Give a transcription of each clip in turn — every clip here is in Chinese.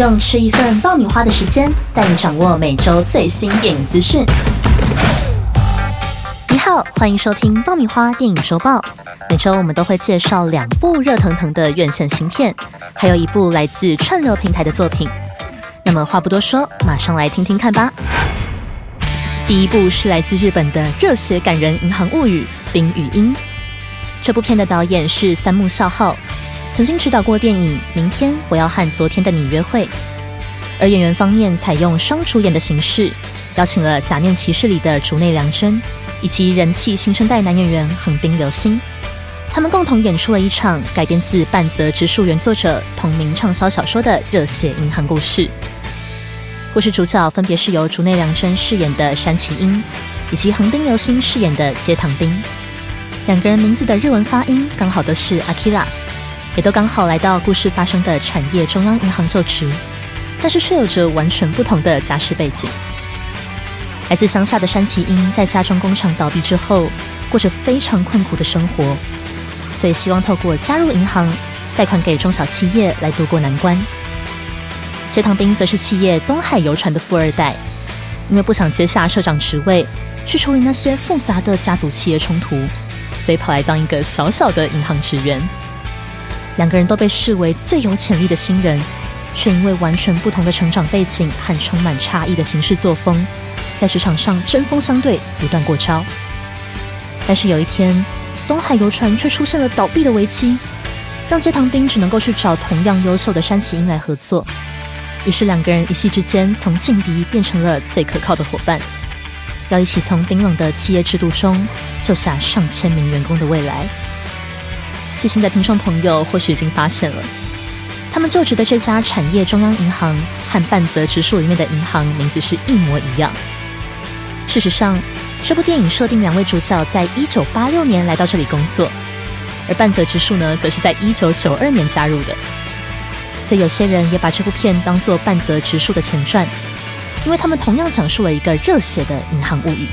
用吃一份爆米花的时间，带你掌握每周最新电影资讯。你好，欢迎收听爆米花电影周报。每周我们都会介绍两部热腾腾的院线新片，还有一部来自串流平台的作品。那么话不多说，马上来听听看吧。第一部是来自日本的热血感人银行物语《冰与鹰》。这部片的导演是三木孝浩，曾经指导过电影《明天我要和昨天的你约会》。而演员方面采用双主演的形式，邀请了《假面骑士》里的竹内良真，以及人气新生代男演员横滨流星。他们共同演出了一场改编自半泽直树原作者同名畅销小说的热血银行故事。故事主角分别是由竹内良真饰演的山崎英，以及横滨流星饰演的街堂兵。两个人名字的日文发音刚好都是 Akira，也都刚好来到故事发生的产业中央银行就职，但是却有着完全不同的家世背景。来自乡下的山崎英在家中工厂倒闭之后，过着非常困苦的生活，所以希望透过加入银行，贷款给中小企业来渡过难关。谢唐兵则是企业东海游船的富二代，因为不想接下社长职位，去处理那些复杂的家族企业冲突，所以跑来当一个小小的银行职员。两个人都被视为最有潜力的新人，却因为完全不同的成长背景和充满差异的行事作风，在职场上针锋相对，不断过招。但是有一天，东海游船却出现了倒闭的危机，让街堂兵只能够去找同样优秀的山崎英来合作。于是两个人一夕之间从劲敌变成了最可靠的伙伴，要一起从冰冷的企业制度中救下上千名员工的未来。细心的听众朋友或许已经发现了，他们就职的这家产业中央银行和半泽直树里面的银行名字是一模一样。事实上，这部电影设定两位主角在一九八六年来到这里工作，而半泽直树呢，则是在一九九二年加入的。所以有些人也把这部片当作半泽直树的前传，因为他们同样讲述了一个热血的银行物语。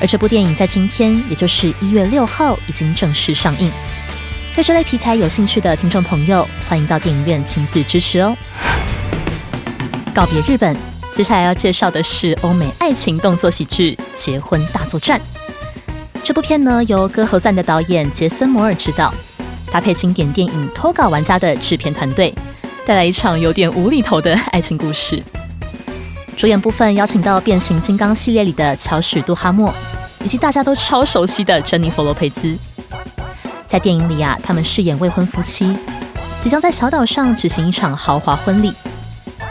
而这部电影在今天，也就是一月六号，已经正式上映。对这类题材有兴趣的听众朋友，欢迎到电影院亲自支持哦。告别日本，接下来要介绍的是欧美爱情动作喜剧《结婚大作战》。这部片呢，由《歌喉赞》的导演杰森·摩尔执导。搭配经典电影《脱稿玩家》的制片团队，带来一场有点无厘头的爱情故事。主演部分邀请到《变形金刚》系列里的乔许·杜哈默，以及大家都超熟悉的珍妮弗·罗佩兹。在电影里啊，他们饰演未婚夫妻，即将在小岛上举行一场豪华婚礼。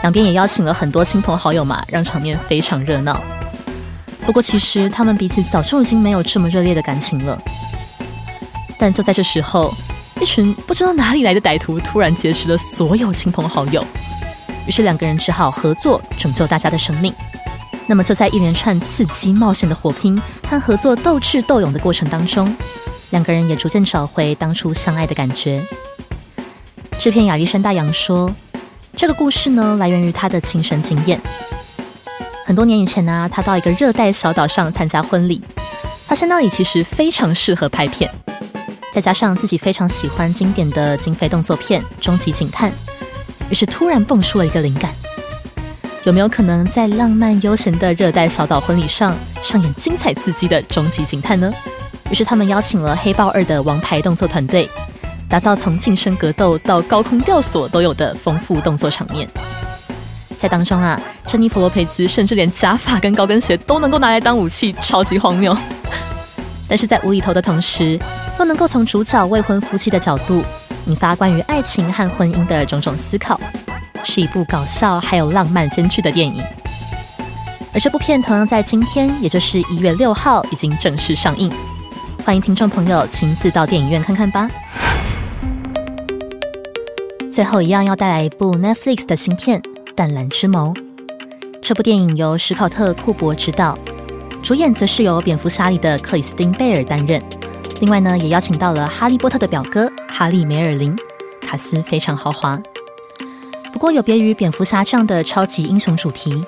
两边也邀请了很多亲朋好友嘛，让场面非常热闹。不过，其实他们彼此早就已经没有这么热烈的感情了。但就在这时候，一群不知道哪里来的歹徒突然劫持了所有亲朋好友，于是两个人只好合作拯救大家的生命。那么就在一连串刺激冒险的火拼和合作斗智斗勇的过程当中，两个人也逐渐找回当初相爱的感觉。制片亚历山大杨说：“这个故事呢，来源于他的亲身经验。很多年以前呢，他到一个热带小岛上参加婚礼，发现那里其实非常适合拍片。”再加上自己非常喜欢经典的警匪动作片《终极警探》，于是突然蹦出了一个灵感：有没有可能在浪漫悠闲的热带小岛婚礼上上演精彩刺激的终极警探呢？于是他们邀请了《黑豹二》的王牌动作团队，打造从近身格斗到高空吊索都有的丰富动作场面。在当中啊，珍妮弗·罗佩兹甚至连假发跟高跟鞋都能够拿来当武器，超级荒谬。但是在无厘头的同时，又能够从主角未婚夫妻的角度，引发关于爱情和婚姻的种种思考，是一部搞笑还有浪漫兼具的电影。而这部片同样在今天，也就是一月六号，已经正式上映，欢迎听众朋友亲自到电影院看看吧。最后一样要带来一部 Netflix 的新片《淡蓝之眸》，这部电影由史考特·库珀执导。主演则是由蝙蝠侠里的克里斯汀·贝尔担任，另外呢，也邀请到了哈利波特的表哥哈利·梅尔林，卡斯非常豪华。不过有别于蝙蝠侠这样的超级英雄主题，《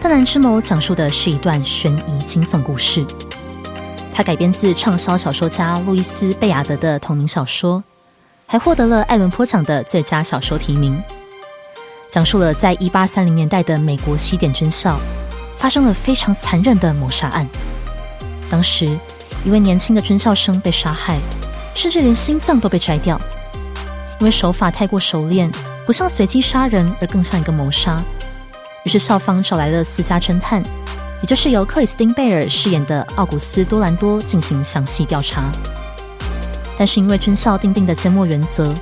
淡蓝之眸》讲述的是一段悬疑惊悚故事。它改编自畅销小说家路易斯·贝亚德的同名小说，还获得了艾伦坡奖的最佳小说提名。讲述了在一八三零年代的美国西点军校发生了非常残忍的谋杀案。当时，一位年轻的军校生被杀害，甚至连心脏都被摘掉。因为手法太过熟练，不像随机杀人，而更像一个谋杀。于是校方找来了私家侦探，也就是由克里斯汀·贝尔饰演的奥古斯·多兰多进行详细调查。但是因为军校定定的缄默原则，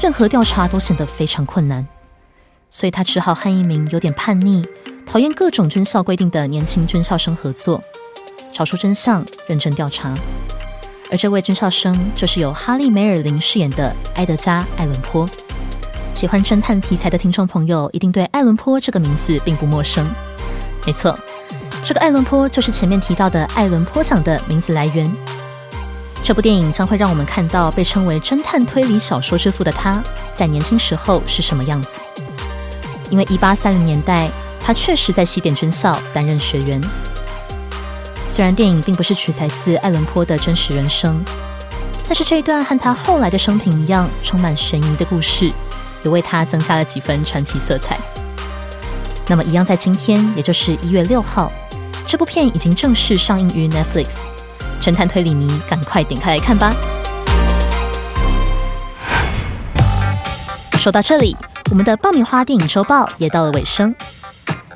任何调查都显得非常困难，所以他只好和一名有点叛逆、讨厌各种军校规定的年轻军校生合作，找出真相，认真调查。而这位军校生就是由哈利·梅尔林饰演的埃德加·艾伦坡。喜欢侦探题材的听众朋友一定对艾伦坡这个名字并不陌生。没错，这个艾伦坡就是前面提到的艾伦坡奖的名字来源。这部电影将会让我们看到被称为侦探推理小说之父的他在年轻时候是什么样子。因为一八三零年代，他确实在西点军校担任学员。虽然电影并不是取材自爱伦坡的真实人生，但是这一段和他后来的生平一样充满悬疑的故事，也为他增加了几分传奇色彩。那么，一样在今天，也就是一月六号，这部片已经正式上映于 Netflix。侦探推理迷，赶快点开来看吧！说到这里，我们的爆米花电影周报也到了尾声。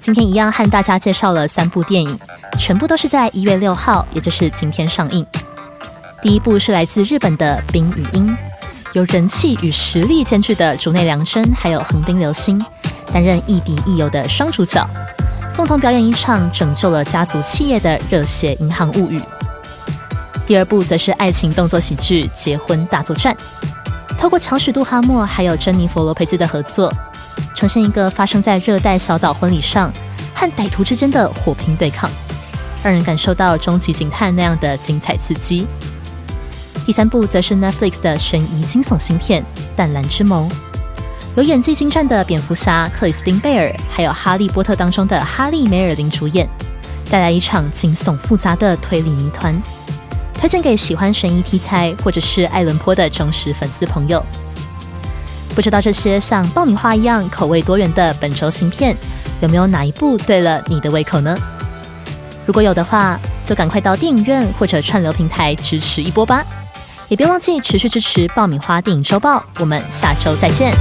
今天一样和大家介绍了三部电影，全部都是在一月六号，也就是今天上映。第一部是来自日本的《冰与鹰》，由人气与实力兼具的竹内良真还有横滨流星担任亦敌亦友的双主角，共同表演一场拯救了家族企业的热血银行物语。第二部则是爱情动作喜剧《结婚大作战》，透过强许杜哈默还有珍妮佛罗培兹的合作。呈现一个发生在热带小岛婚礼上和歹徒之间的火拼对抗，让人感受到终极警探那样的精彩刺激。第三部则是 Netflix 的悬疑惊悚新片《淡蓝之眸》，由演技精湛的蝙蝠侠克里斯汀贝尔，还有哈利波特当中的哈利梅尔林主演，带来一场惊悚复杂的推理谜团，推荐给喜欢悬疑题材或者是爱伦坡的忠实粉丝朋友。不知道这些像爆米花一样口味多元的本周新片，有没有哪一部对了你的胃口呢？如果有的话，就赶快到电影院或者串流平台支持一波吧！也别忘记持续支持爆米花电影周报，我们下周再见。